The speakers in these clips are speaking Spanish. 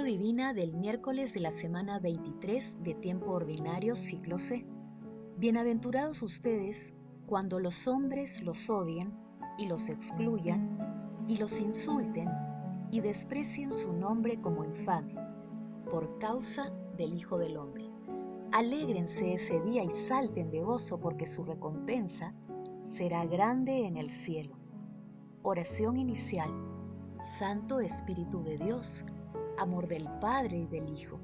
Divina del miércoles de la semana 23 de tiempo ordinario ciclo C. Bienaventurados ustedes cuando los hombres los odien y los excluyan y los insulten y desprecien su nombre como infame por causa del Hijo del Hombre. Alégrense ese día y salten de gozo porque su recompensa será grande en el cielo. Oración inicial. Santo Espíritu de Dios, amor del Padre y del Hijo,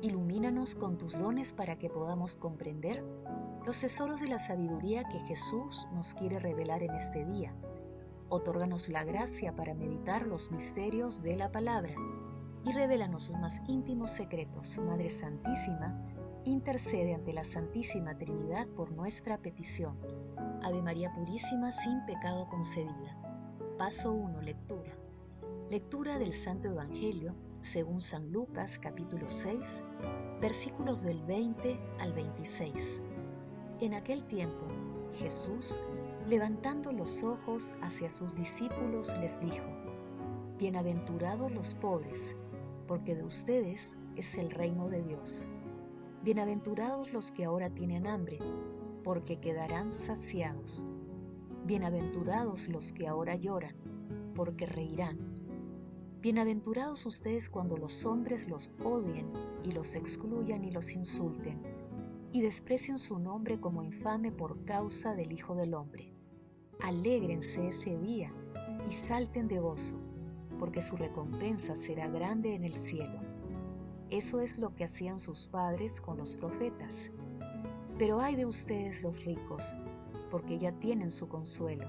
ilumínanos con tus dones para que podamos comprender los tesoros de la sabiduría que Jesús nos quiere revelar en este día. Otórganos la gracia para meditar los misterios de la palabra y revélanos sus más íntimos secretos, Madre Santísima, intercede ante la Santísima Trinidad por nuestra petición. Ave María Purísima, sin pecado concebida. Paso 1. Lectura. Lectura del Santo Evangelio según San Lucas capítulo 6, versículos del 20 al 26. En aquel tiempo, Jesús, levantando los ojos hacia sus discípulos, les dijo, Bienaventurados los pobres, porque de ustedes es el reino de Dios. Bienaventurados los que ahora tienen hambre, porque quedarán saciados. Bienaventurados los que ahora lloran, porque reirán. Bienaventurados ustedes cuando los hombres los odien y los excluyan y los insulten, y desprecien su nombre como infame por causa del Hijo del Hombre. Alégrense ese día y salten de gozo, porque su recompensa será grande en el cielo eso es lo que hacían sus padres con los profetas. Pero hay de ustedes los ricos, porque ya tienen su consuelo.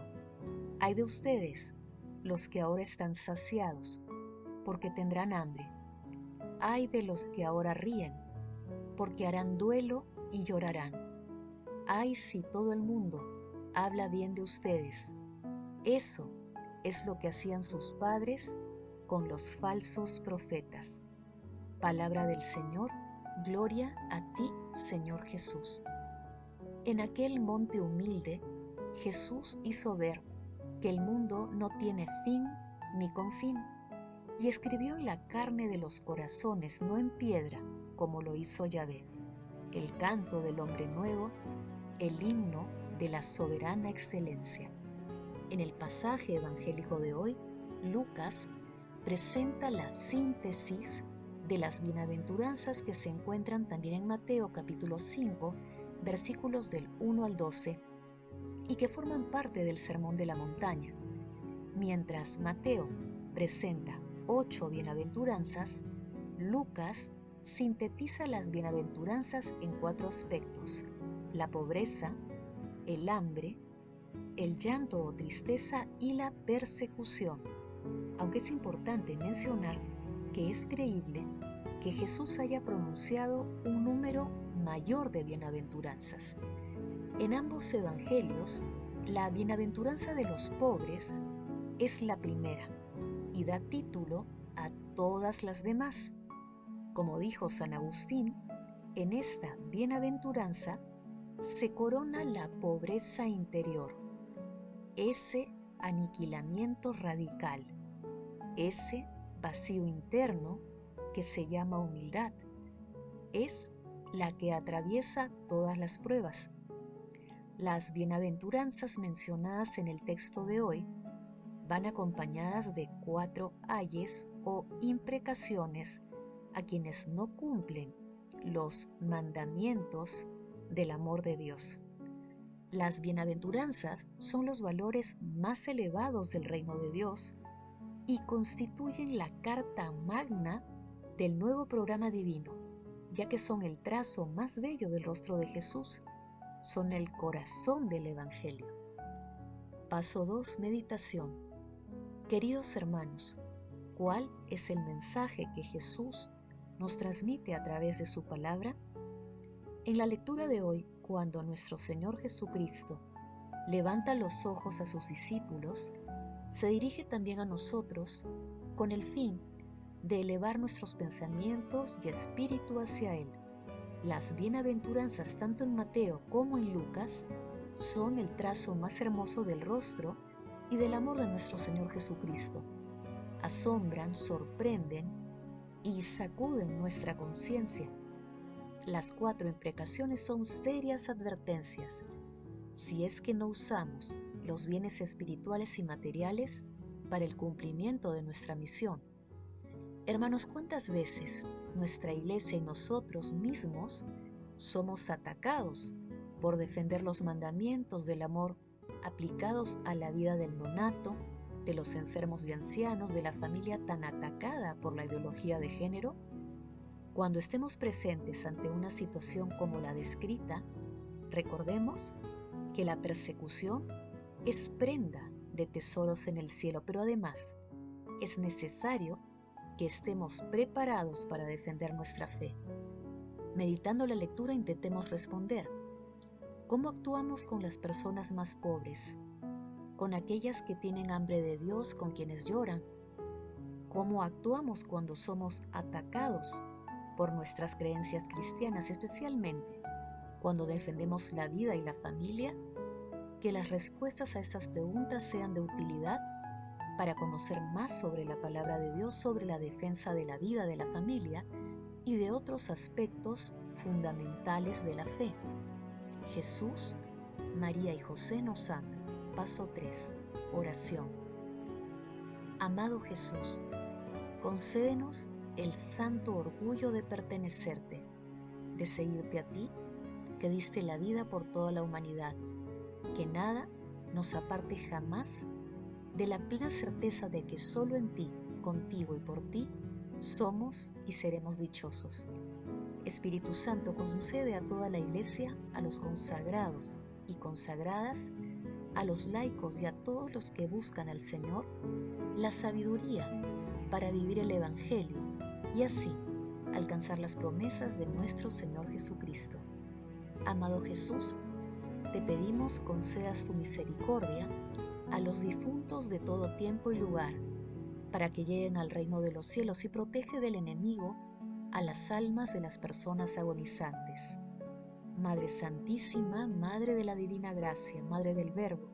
Hay de ustedes los que ahora están saciados, porque tendrán hambre. Hay de los que ahora ríen, porque harán duelo y llorarán. Ay si todo el mundo habla bien de ustedes. Eso es lo que hacían sus padres con los falsos profetas. Palabra del Señor, gloria a ti, Señor Jesús. En aquel monte humilde, Jesús hizo ver que el mundo no tiene fin ni confín, y escribió en la carne de los corazones, no en piedra, como lo hizo Yahvé, el canto del hombre nuevo, el himno de la soberana excelencia. En el pasaje evangélico de hoy, Lucas presenta la síntesis de las bienaventuranzas que se encuentran también en Mateo capítulo 5, versículos del 1 al 12, y que forman parte del Sermón de la Montaña. Mientras Mateo presenta ocho bienaventuranzas, Lucas sintetiza las bienaventuranzas en cuatro aspectos, la pobreza, el hambre, el llanto o tristeza y la persecución. Aunque es importante mencionar que es creíble que Jesús haya pronunciado un número mayor de bienaventuranzas. En ambos evangelios, la bienaventuranza de los pobres es la primera y da título a todas las demás. Como dijo San Agustín, en esta bienaventuranza se corona la pobreza interior, ese aniquilamiento radical, ese vacío interno que se llama humildad. Es la que atraviesa todas las pruebas. Las bienaventuranzas mencionadas en el texto de hoy van acompañadas de cuatro ayes o imprecaciones a quienes no cumplen los mandamientos del amor de Dios. Las bienaventuranzas son los valores más elevados del reino de Dios y constituyen la carta magna del nuevo programa divino, ya que son el trazo más bello del rostro de Jesús, son el corazón del Evangelio. Paso 2. Meditación. Queridos hermanos, ¿cuál es el mensaje que Jesús nos transmite a través de su palabra? En la lectura de hoy, cuando nuestro Señor Jesucristo levanta los ojos a sus discípulos, se dirige también a nosotros con el fin de elevar nuestros pensamientos y espíritu hacia Él. Las bienaventuranzas tanto en Mateo como en Lucas son el trazo más hermoso del rostro y del amor de nuestro Señor Jesucristo. Asombran, sorprenden y sacuden nuestra conciencia. Las cuatro imprecaciones son serias advertencias. Si es que no usamos los bienes espirituales y materiales para el cumplimiento de nuestra misión. Hermanos, ¿cuántas veces nuestra iglesia y nosotros mismos somos atacados por defender los mandamientos del amor aplicados a la vida del nonato, de los enfermos y ancianos, de la familia tan atacada por la ideología de género? Cuando estemos presentes ante una situación como la descrita, recordemos que la persecución es prenda de tesoros en el cielo, pero además es necesario que estemos preparados para defender nuestra fe. Meditando la lectura intentemos responder. ¿Cómo actuamos con las personas más pobres? ¿Con aquellas que tienen hambre de Dios, con quienes lloran? ¿Cómo actuamos cuando somos atacados por nuestras creencias cristianas, especialmente cuando defendemos la vida y la familia? Que las respuestas a estas preguntas sean de utilidad para conocer más sobre la palabra de Dios, sobre la defensa de la vida de la familia y de otros aspectos fundamentales de la fe. Jesús, María y José nos aman. Paso 3. Oración. Amado Jesús, concédenos el santo orgullo de pertenecerte, de seguirte a ti, que diste la vida por toda la humanidad, que nada nos aparte jamás de la plena certeza de que solo en ti, contigo y por ti, somos y seremos dichosos. Espíritu Santo concede a toda la Iglesia, a los consagrados y consagradas, a los laicos y a todos los que buscan al Señor, la sabiduría para vivir el Evangelio y así alcanzar las promesas de nuestro Señor Jesucristo. Amado Jesús, te pedimos concedas tu misericordia a los difuntos de todo tiempo y lugar, para que lleguen al reino de los cielos y protege del enemigo a las almas de las personas agonizantes. Madre Santísima, Madre de la Divina Gracia, Madre del Verbo,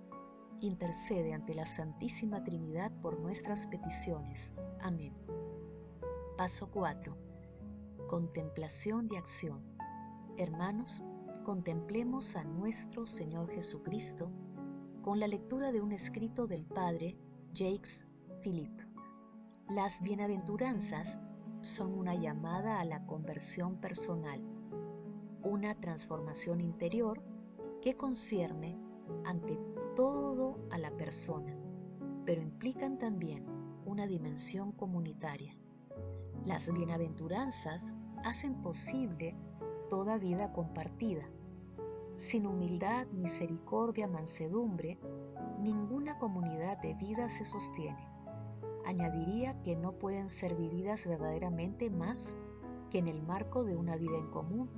intercede ante la Santísima Trinidad por nuestras peticiones. Amén. Paso 4. Contemplación y acción. Hermanos, contemplemos a nuestro Señor Jesucristo con la lectura de un escrito del padre Jacques Philippe. Las bienaventuranzas son una llamada a la conversión personal, una transformación interior que concierne ante todo a la persona, pero implican también una dimensión comunitaria. Las bienaventuranzas hacen posible toda vida compartida, sin humildad, misericordia, mansedumbre, ninguna comunidad de vida se sostiene. Añadiría que no pueden ser vividas verdaderamente más que en el marco de una vida en común.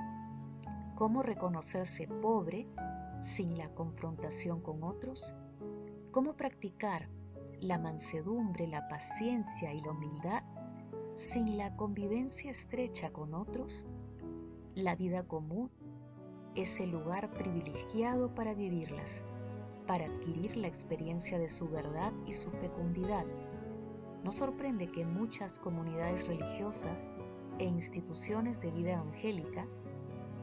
¿Cómo reconocerse pobre sin la confrontación con otros? ¿Cómo practicar la mansedumbre, la paciencia y la humildad sin la convivencia estrecha con otros? La vida común es el lugar privilegiado para vivirlas, para adquirir la experiencia de su verdad y su fecundidad. No sorprende que muchas comunidades religiosas e instituciones de vida evangélica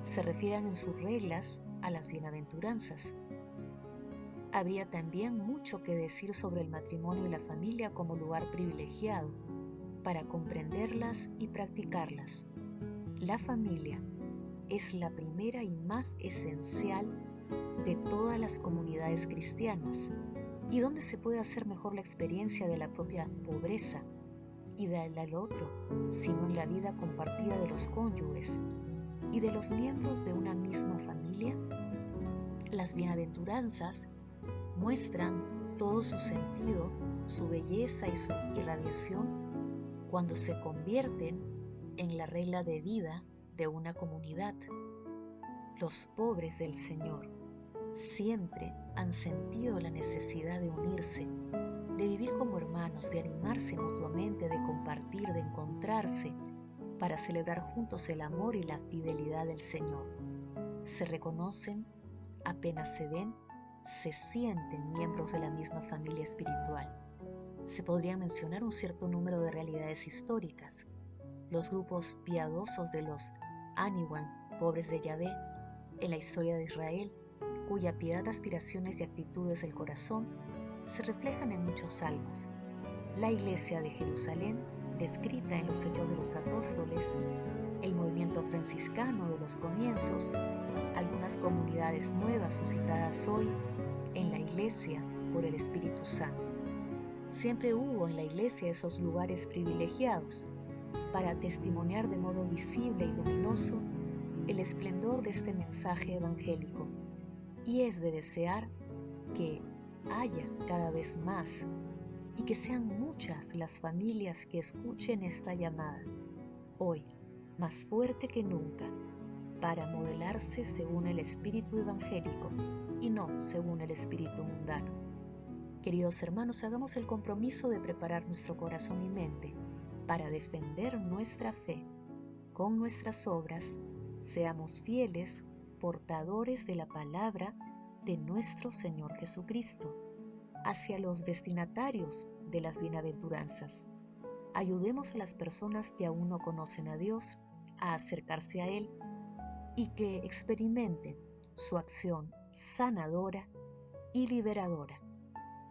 se refieran en sus reglas a las bienaventuranzas. Habría también mucho que decir sobre el matrimonio y la familia como lugar privilegiado para comprenderlas y practicarlas. La familia es la primera y más esencial de todas las comunidades cristianas y donde se puede hacer mejor la experiencia de la propia pobreza y del al otro, sino en la vida compartida de los cónyuges y de los miembros de una misma familia. Las bienaventuranzas muestran todo su sentido, su belleza y su irradiación cuando se convierten en la regla de vida de una comunidad. Los pobres del Señor siempre han sentido la necesidad de unirse, de vivir como hermanos, de animarse mutuamente, de compartir, de encontrarse, para celebrar juntos el amor y la fidelidad del Señor. Se reconocen, apenas se ven, se sienten miembros de la misma familia espiritual. Se podría mencionar un cierto número de realidades históricas los grupos piadosos de los Aniwan, pobres de Yahvé, en la historia de Israel, cuya piedad, aspiraciones y actitudes del corazón se reflejan en muchos salmos. La iglesia de Jerusalén, descrita en los Hechos de los Apóstoles, el movimiento franciscano de los comienzos, algunas comunidades nuevas suscitadas hoy en la iglesia por el Espíritu Santo. Siempre hubo en la iglesia esos lugares privilegiados para testimoniar de modo visible y luminoso el esplendor de este mensaje evangélico. Y es de desear que haya cada vez más y que sean muchas las familias que escuchen esta llamada, hoy más fuerte que nunca, para modelarse según el espíritu evangélico y no según el espíritu mundano. Queridos hermanos, hagamos el compromiso de preparar nuestro corazón y mente para defender nuestra fe con nuestras obras, seamos fieles portadores de la palabra de nuestro Señor Jesucristo hacia los destinatarios de las bienaventuranzas. Ayudemos a las personas que aún no conocen a Dios a acercarse a Él y que experimenten su acción sanadora y liberadora.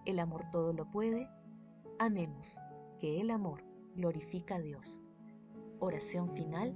El amor todo lo puede. Amemos que el amor glorifica a Dios. Oración final.